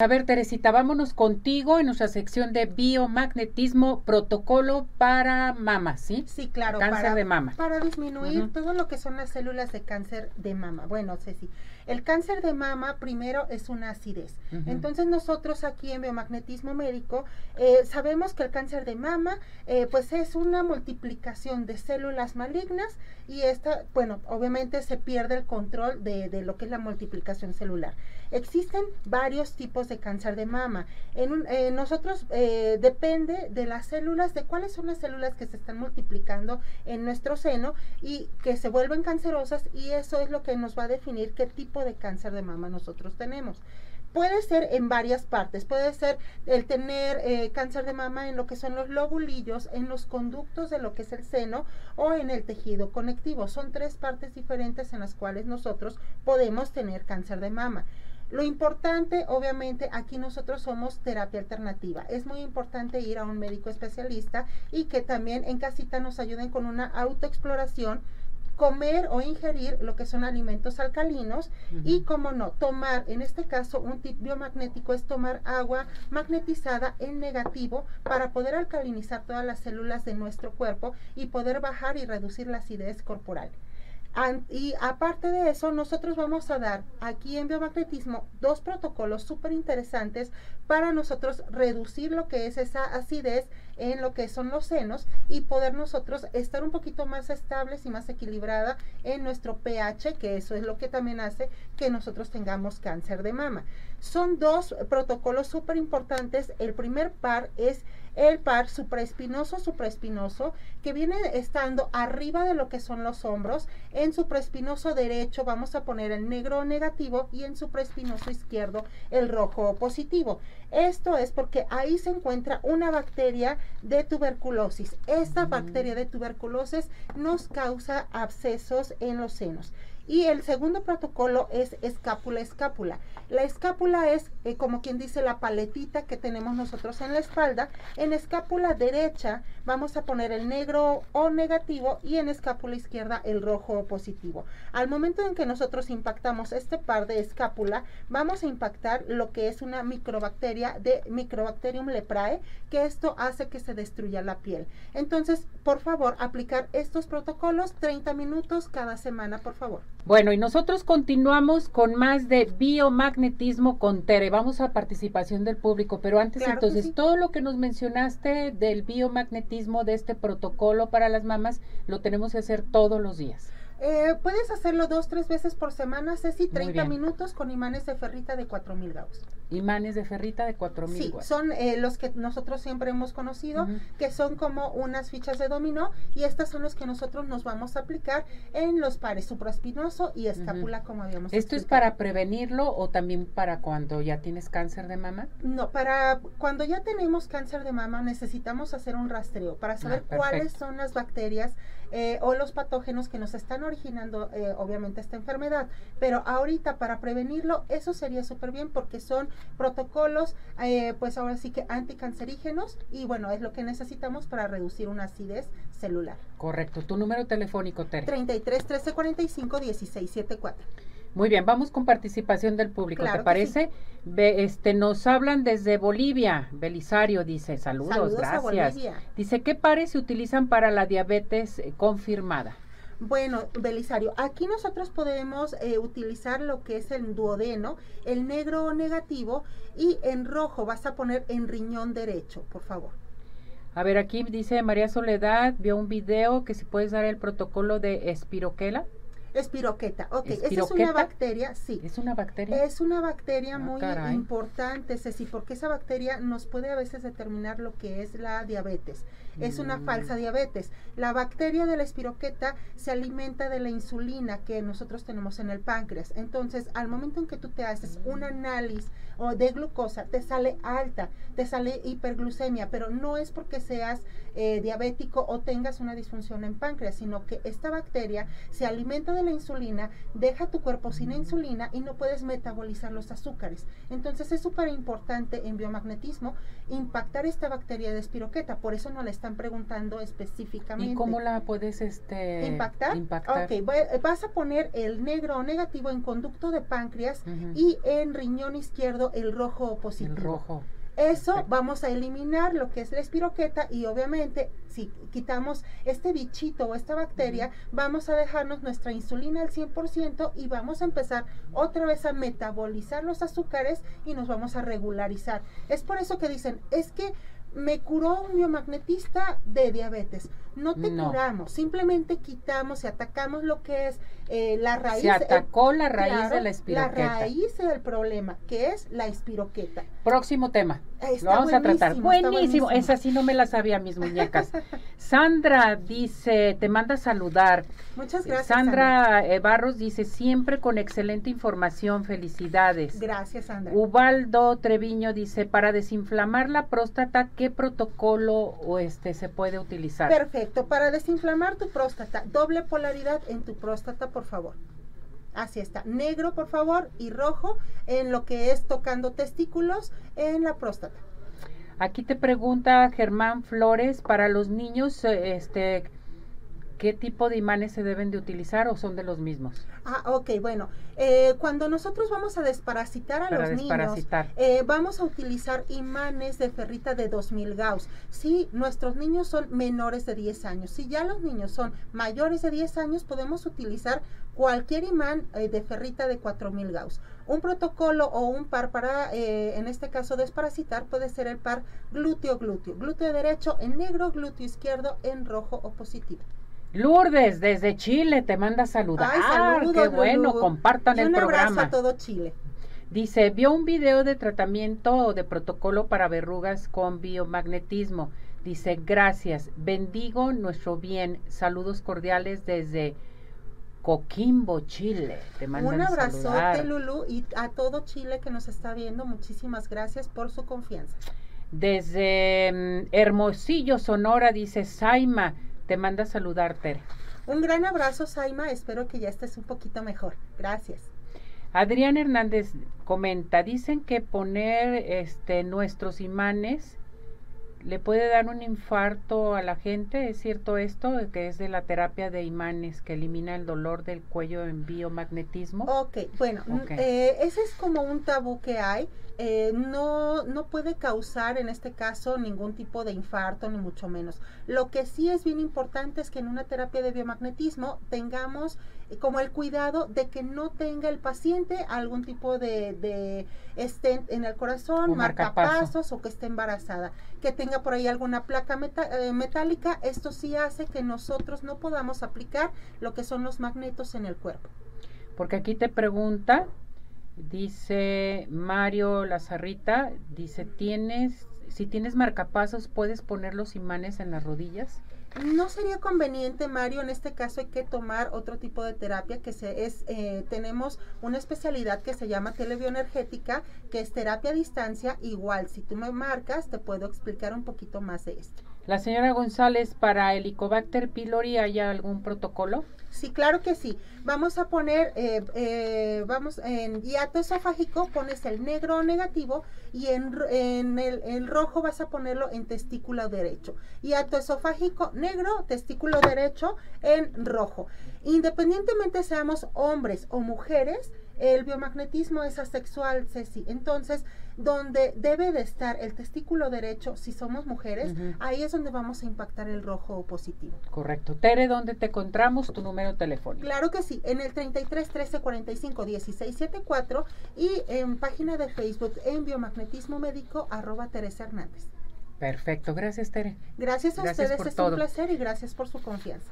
A ver, Teresita, vámonos contigo en nuestra sección de biomagnetismo protocolo para mama, ¿sí? Sí, claro. Cáncer de mama. Para disminuir todo lo que son las células de cáncer de mama. Bueno, Ceci, el cáncer de mama primero es una acidez. Entonces nosotros aquí en biomagnetismo médico eh, sabemos que el cáncer de mama eh, pues es una multiplicación de células malignas y esta, bueno, obviamente se pierde el control de, de lo que es la multiplicación celular. Existen varios tipos de cáncer de mama. En eh, nosotros depende de las células, de cuáles son las células que se están multiplicando en nuestro seno y que se vuelven cancerosas y eso es lo que nos va a definir qué tipo de cáncer de mama nosotros tenemos. Puede ser en varias partes, puede ser el tener eh, cáncer de mama en lo que son los lobulillos, en los conductos de lo que es el seno o en el tejido conectivo. Son tres partes diferentes en las cuales nosotros podemos tener cáncer de mama. Lo importante, obviamente, aquí nosotros somos terapia alternativa. Es muy importante ir a un médico especialista y que también en casita nos ayuden con una autoexploración comer o ingerir lo que son alimentos alcalinos y, como no, tomar, en este caso, un tip biomagnético es tomar agua magnetizada en negativo para poder alcalinizar todas las células de nuestro cuerpo y poder bajar y reducir la acidez corporal y aparte de eso, nosotros vamos a dar aquí en biomagnetismo dos protocolos súper interesantes para nosotros reducir lo que es esa acidez en lo que son los senos y poder nosotros estar un poquito más estables y más equilibrada en nuestro pH, que eso es lo que también hace que nosotros tengamos cáncer de mama. Son dos protocolos súper importantes. El primer par es el par supraespinoso supraespinoso que viene estando arriba de lo que son los hombros. En supraespinoso derecho vamos a poner el negro negativo y en supraespinoso izquierdo el rojo positivo. Esto es porque ahí se encuentra una bacteria de tuberculosis. Esta bacteria de tuberculosis nos causa abscesos en los senos. Y el segundo protocolo es escápula-escápula. La escápula es, eh, como quien dice, la paletita que tenemos nosotros en la espalda. En escápula derecha vamos a poner el negro o negativo y en escápula izquierda el rojo o positivo. Al momento en que nosotros impactamos este par de escápula, vamos a impactar lo que es una microbacteria de Microbacterium leprae, que esto hace que se destruya la piel. Entonces, por favor, aplicar estos protocolos 30 minutos cada semana, por favor. Bueno, y nosotros continuamos con más de biomagnetismo con Tere. Vamos a participación del público, pero antes entonces, todo lo que nos mencionaste del biomagnetismo, de este protocolo para las mamás, lo tenemos que hacer todos los días. Eh, puedes hacerlo dos, tres veces por semana, Ceci, 30 minutos con imanes de ferrita de 4000 gauss. Imanes de ferrita de 4000 Sí, son eh, los que nosotros siempre hemos conocido, que son como unas fichas de dominó, y estas son los que nosotros nos vamos a aplicar en los pares supraespinoso y escápula, como habíamos ¿Esto es para prevenirlo o también para cuando ya tienes cáncer de mama? No, para cuando ya tenemos cáncer de mama necesitamos hacer un rastreo para ah, saber cuáles son las bacterias eh, o los patógenos que nos están originando eh, obviamente esta enfermedad. Pero ahorita para prevenirlo, eso sería súper bien porque son protocolos, eh, pues ahora sí que anticancerígenos y bueno, es lo que necesitamos para reducir una acidez celular. Correcto. Tu número telefónico, Tere. 33 13 45 16 74. Muy bien, vamos con participación del público, ¿te parece? este, nos hablan desde Bolivia. Belisario dice, saludos, gracias. Dice, ¿qué pares se utilizan para la diabetes eh, confirmada? Bueno, Belisario, aquí nosotros podemos eh, utilizar lo que es el duodeno, el negro negativo y en rojo vas a poner en riñón derecho, por favor. A ver, aquí dice María Soledad, vio un video que si puedes dar el protocolo de espiroquela. Espiroqueta, ok. Esa es una bacteria, sí. ¿Es una bacteria? Es una bacteria ah, muy importante, Ceci, porque esa bacteria nos puede a veces determinar lo que es la diabetes. Es una mm. falsa diabetes. La bacteria de la espiroqueta se alimenta de la insulina que nosotros tenemos en el páncreas. Entonces, al momento en que tú te haces un análisis o de glucosa, te sale alta, te sale hiperglucemia, pero no es porque seas eh, diabético o tengas una disfunción en páncreas, sino que esta bacteria se alimenta de la insulina, deja tu cuerpo sin insulina y no puedes metabolizar los azúcares. Entonces es súper importante en biomagnetismo impactar esta bacteria de espiroqueta, por eso no la están preguntando específicamente. ¿Y cómo la puedes este, impactar? Ok, vas a poner el negro o negativo en conducto de páncreas y en riñón izquierdo el rojo positivo. El rojo. Eso vamos a eliminar lo que es la espiroqueta y obviamente si quitamos este bichito o esta bacteria, vamos a dejarnos nuestra insulina al 100% y vamos a empezar otra vez a metabolizar los azúcares y nos vamos a regularizar. Es por eso que dicen, es que me curó un biomagnetista de diabetes. No te curamos, simplemente quitamos y atacamos lo que es eh, la raíz. Se atacó la raíz de la espiroqueta. La raíz del problema, que es la espiroqueta. Próximo tema. lo vamos a tratar. Buenísimo. Esa sí no me la sabía, mis muñecas. Sandra dice, te manda a saludar. Muchas gracias. Sandra, eh, Barros dice, siempre con excelente información, felicidades. Gracias, Sandra. Ubaldo Treviño dice, para desinflamar la próstata, ¿qué protocolo o este se puede utilizar? Perfecto, para desinflamar tu próstata, doble polaridad en tu próstata, por favor. Así está, negro por favor y rojo en lo que es tocando testículos en la próstata. Aquí te pregunta Germán Flores, para los niños, eh, este, ¿qué tipo de imanes se deben de utilizar o son de los mismos? Ah, ok, bueno, eh, cuando nosotros vamos a desparasitar a los niños, eh, vamos a utilizar imanes de ferrita de 2000 Gauss. Si nuestros niños son menores de 10 años, si ya los niños son mayores de 10 años, podemos utilizar cualquier imán eh, de ferrita de 4000 Gauss. Un protocolo o un par para, en este caso, desparasitar puede ser el par glúteo-glúteo. Glúteo derecho en negro, glúteo izquierdo en rojo o positivo. Lourdes, desde Chile, te manda a saludar. Ay, qué bueno, compartan el programa. Un abrazo a todo Chile. Dice, vio un video de tratamiento o de protocolo para verrugas con biomagnetismo. Dice, gracias, bendigo nuestro bien. Saludos cordiales desde Coquimbo, Chile. Te mandan Un abrazote, Lulu, y a todo Chile que nos está viendo. Muchísimas gracias por su confianza. Desde mm, Hermosillo, Sonora, dice Saima. Te manda a saludar, Tere. Un gran abrazo, Saima. Espero que ya estés un poquito mejor. Gracias. Adrián Hernández comenta, dicen que poner este nuestros imanes le puede dar un infarto a la gente, ¿es cierto esto? Que es de la terapia de imanes que elimina el dolor del cuello en biomagnetismo. Ok, bueno, eh, ese es como un tabú que hay. Eh, no, no puede causar en este caso ningún tipo de infarto, ni mucho menos. Lo que sí es bien importante es que en una terapia de biomagnetismo tengamos como el cuidado de que no tenga el paciente algún tipo de, de stent en el corazón, marcapasos o que esté embarazada, que tenga por ahí alguna placa eh, metálica. Esto sí hace que nosotros no podamos aplicar lo que son los magnetos en el cuerpo. Porque aquí te pregunta Dice Mario Lazarrita, dice, ¿tienes, si tienes marcapasos, puedes poner los imanes en las rodillas? No sería conveniente, Mario, en este caso hay que tomar otro tipo de terapia que se es, eh, tenemos una especialidad que se llama telebioenergética, que es terapia a distancia. Igual, si tú me marcas, te puedo explicar un poquito más de esto. La señora González, para Helicobacter pylori, ¿hay algún protocolo? Sí, claro que sí. Vamos a poner, eh, eh, vamos, en hiato esofágico pones el negro negativo y en, en el, el, rojo vas a ponerlo en testículo derecho. Hiato esofágico negro, testículo derecho en rojo. Independientemente seamos hombres o mujeres, el biomagnetismo es asexual, Ceci. Entonces, donde debe de estar el testículo derecho, si somos mujeres, ahí es donde vamos a impactar el rojo positivo. Correcto. Tere, ¿dónde te encontramos? Tu número telefónico. Claro que sí, en el 33 13 45 16 74 y en página de Facebook en biomagnetismo médico arroba Teresa Hernández. Perfecto, gracias Tere. Gracias a ustedes, es un placer y gracias por su confianza.